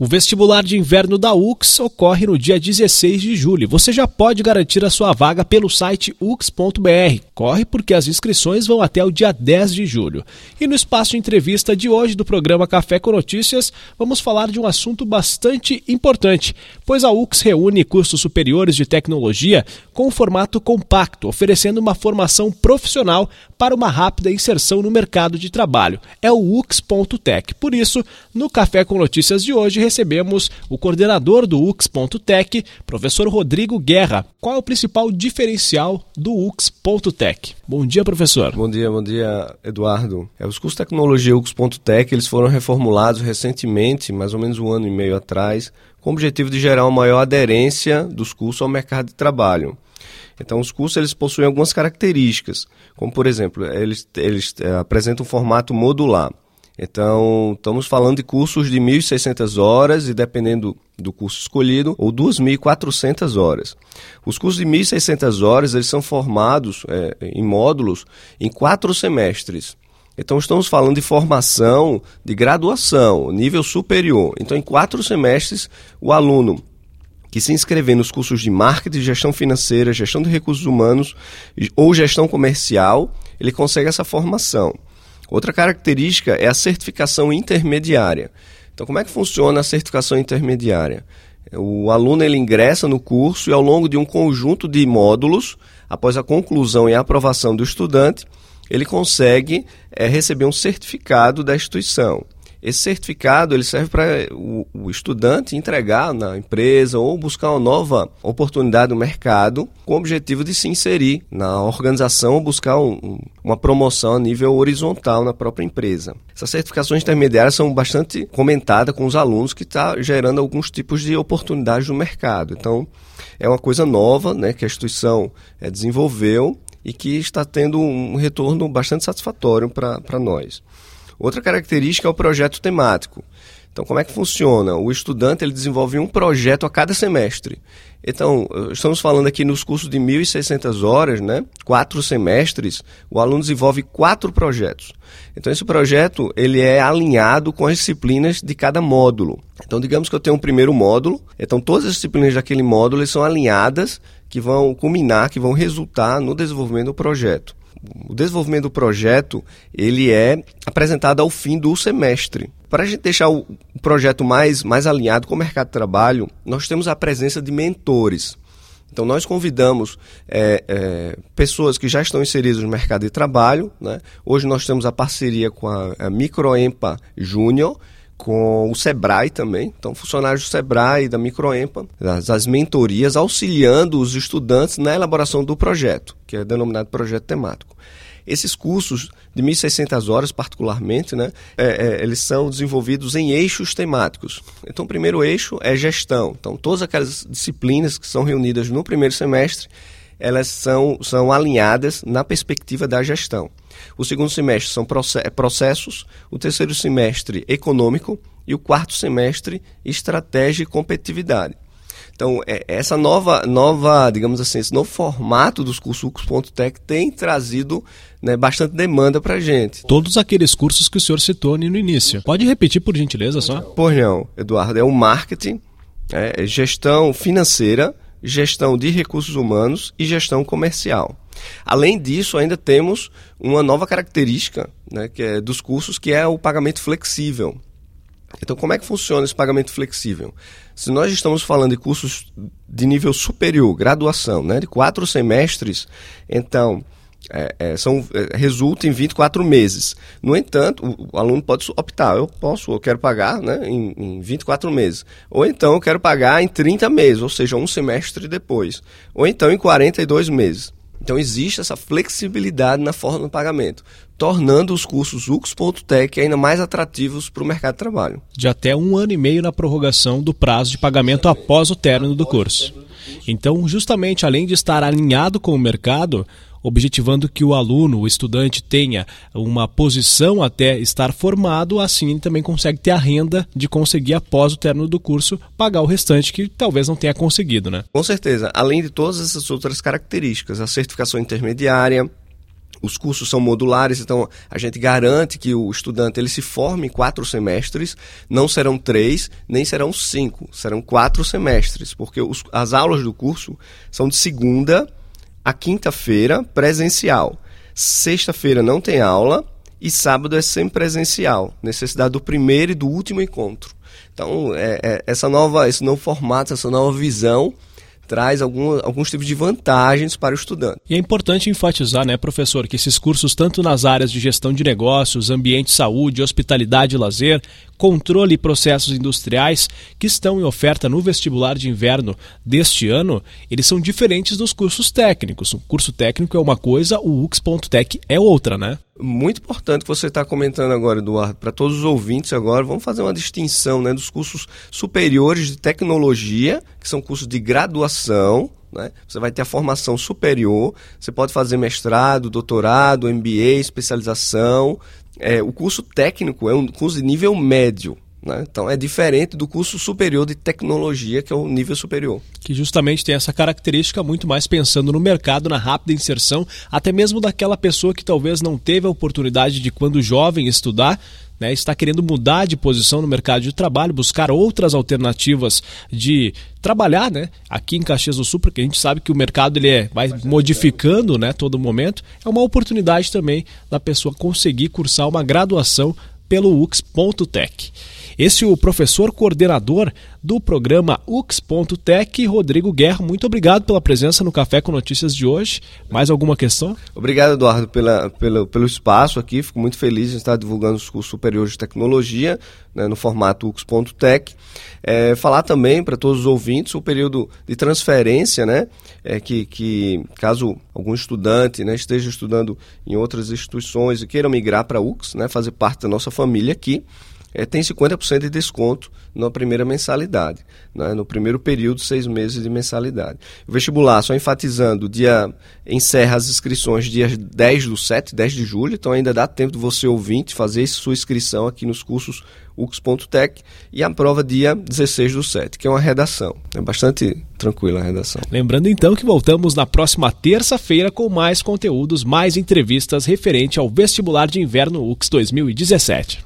O vestibular de inverno da UX ocorre no dia 16 de julho. Você já pode garantir a sua vaga pelo site ux.br. Corre porque as inscrições vão até o dia 10 de julho. E no espaço de entrevista de hoje do programa Café com Notícias, vamos falar de um assunto bastante importante, pois a UX reúne cursos superiores de tecnologia com um formato compacto, oferecendo uma formação profissional para uma rápida inserção no mercado de trabalho. É o ux.tech. Por isso, no Café com Notícias de hoje, recebemos o coordenador do UX.tech, professor Rodrigo Guerra. Qual é o principal diferencial do UX.tech? Bom dia, professor. Bom dia, bom dia, Eduardo. É, os cursos de tecnologia UX.tech eles foram reformulados recentemente, mais ou menos um ano e meio atrás, com o objetivo de gerar uma maior aderência dos cursos ao mercado de trabalho. Então, os cursos eles possuem algumas características, como por exemplo, eles, eles é, apresentam um formato modular. Então, estamos falando de cursos de 1.600 horas e, dependendo do curso escolhido, ou 2.400 horas. Os cursos de 1.600 horas eles são formados é, em módulos em quatro semestres. Então, estamos falando de formação de graduação, nível superior. Então, em quatro semestres, o aluno que se inscrever nos cursos de marketing, gestão financeira, gestão de recursos humanos ou gestão comercial, ele consegue essa formação. Outra característica é a certificação intermediária. Então, como é que funciona a certificação intermediária? O aluno ele ingressa no curso e ao longo de um conjunto de módulos, após a conclusão e a aprovação do estudante, ele consegue é, receber um certificado da instituição. Esse certificado ele serve para o, o, estudante entregar na empresa ou buscar uma nova oportunidade no mercado com o objetivo de se inserir na organização ou buscar um, uma promoção a nível horizontal na própria empresa. Essas certificações intermediárias são bastante comentadas com os alunos que está gerando alguns tipos de oportunidades no mercado. Então, é uma coisa nova né, que a instituição é, desenvolveu e que está tendo um retorno bastante satisfatório para nós. Outra característica é o projeto temático. Então, como é que funciona? O estudante ele desenvolve um projeto a cada semestre. Então, estamos falando aqui nos cursos de 1.600 horas, né? quatro semestres, o aluno desenvolve quatro projetos. Então, esse projeto ele é alinhado com as disciplinas de cada módulo. Então, digamos que eu tenho um primeiro módulo, então todas as disciplinas daquele módulo são alinhadas, que vão culminar, que vão resultar no desenvolvimento do projeto o desenvolvimento do projeto ele é apresentado ao fim do semestre. Para a gente deixar o projeto mais, mais alinhado com o mercado de trabalho, nós temos a presença de mentores. Então, nós convidamos é, é, pessoas que já estão inseridas no mercado de trabalho. Né? Hoje, nós temos a parceria com a, a Microempa Júnior, com o Sebrae também, então funcionários do Sebrae, da Microempa, das, das mentorias, auxiliando os estudantes na elaboração do projeto, que é denominado projeto temático. Esses cursos de 1.600 horas, particularmente, né, é, é, eles são desenvolvidos em eixos temáticos. Então, o primeiro eixo é gestão. Então, todas aquelas disciplinas que são reunidas no primeiro semestre, elas são, são alinhadas na perspectiva da gestão. O segundo semestre são processos, o terceiro semestre econômico e o quarto semestre estratégia e competitividade. Então, é, essa nova, nova, digamos assim, esse novo formato dos cursos Tech tem trazido né, bastante demanda para a gente. Todos aqueles cursos que o senhor citou no início. Pode repetir, por gentileza, só? Pois não, Eduardo. É o marketing, é, gestão financeira, gestão de recursos humanos e gestão comercial. Além disso, ainda temos uma nova característica né, que é dos cursos, que é o pagamento flexível. Então, como é que funciona esse pagamento flexível? Se nós estamos falando de cursos de nível superior, graduação, né, de quatro semestres, então é, é, são, é, resulta em 24 meses. No entanto, o, o, aluno pode optar, eu posso, eu quero pagar né, em, em 24 meses. Ou então eu quero pagar em 30 meses, ou seja, um semestre depois. Ou então em 42 meses. Então existe essa flexibilidade na forma do pagamento, tornando os cursos UX.tech ainda mais atrativos para o mercado de trabalho. De até um ano e meio na prorrogação do prazo de pagamento após o término do curso. Então, justamente além de estar alinhado com o mercado, objetivando que o aluno, o estudante, tenha uma posição até estar formado, assim ele também consegue ter a renda de conseguir, após o término do curso, pagar o restante que talvez não tenha conseguido, né? Com certeza. Além de todas essas outras características, a certificação intermediária, os cursos são modulares, então a gente garante que o estudante ele se forme em quatro semestres, não serão três, nem serão cinco, serão quatro semestres, porque os, as aulas do curso são de segunda a quinta-feira presencial. Sexta-feira não tem aula e sábado é sempre presencial, necessidade do primeiro e do último encontro. Então, é, é, essa nova, esse novo formato, essa nova visão traz algum, alguns tipos de vantagens para o estudante. E é importante enfatizar, né, professor, que esses cursos, tanto nas áreas de gestão de negócios, ambiente de saúde, hospitalidade e lazer, controle e processos industriais, que estão em oferta no vestibular de inverno deste ano, eles são diferentes dos cursos técnicos. O curso técnico é uma coisa, o UX.tech é outra, né? muito importante que você está comentando agora, Eduardo, para todos os ouvintes agora, vamos fazer uma distinção né, dos cursos superiores de tecnologia, que são cursos de graduação, né? Você vai ter a formação superior, você pode fazer mestrado, doutorado, MBA, especialização. É, o curso técnico é um curso de nível médio. Né? Então é diferente do curso superior de tecnologia, que é o nível superior. Que justamente tem essa característica muito mais pensando no mercado, na rápida inserção, até mesmo daquela pessoa que talvez não teve a oportunidade de, quando jovem, estudar. Né, está querendo mudar de posição no mercado de trabalho, buscar outras alternativas de trabalhar né, aqui em Caxias do Sul, porque a gente sabe que o mercado ele é, vai modificando né, todo momento. É uma oportunidade também da pessoa conseguir cursar uma graduação pelo UX.tech. Esse é o professor coordenador do programa UX.tech, Rodrigo Guerra. Muito obrigado pela presença no Café com Notícias de hoje. Mais alguma questão? Obrigado, Eduardo, pela, pela, pelo espaço aqui. Fico muito feliz em estar divulgando os cursos superiores de tecnologia né, no formato UX.tech. É, falar também para todos os ouvintes o período de transferência, né, é, que, que caso algum estudante né, esteja estudando em outras instituições e queira migrar para UX, né, fazer parte da nossa família aqui, é, tem 50% de desconto na primeira mensalidade, né? no primeiro período, seis meses de mensalidade. O vestibular, só enfatizando, dia encerra as inscrições dia 10 do 7, 10 de julho, então ainda dá tempo de você ouvinte fazer sua inscrição aqui nos cursos ux.tech e a prova dia 16 do 7, que é uma redação. É bastante tranquila a redação. Lembrando então que voltamos na próxima terça-feira com mais conteúdos, mais entrevistas referente ao vestibular de inverno UX 2017.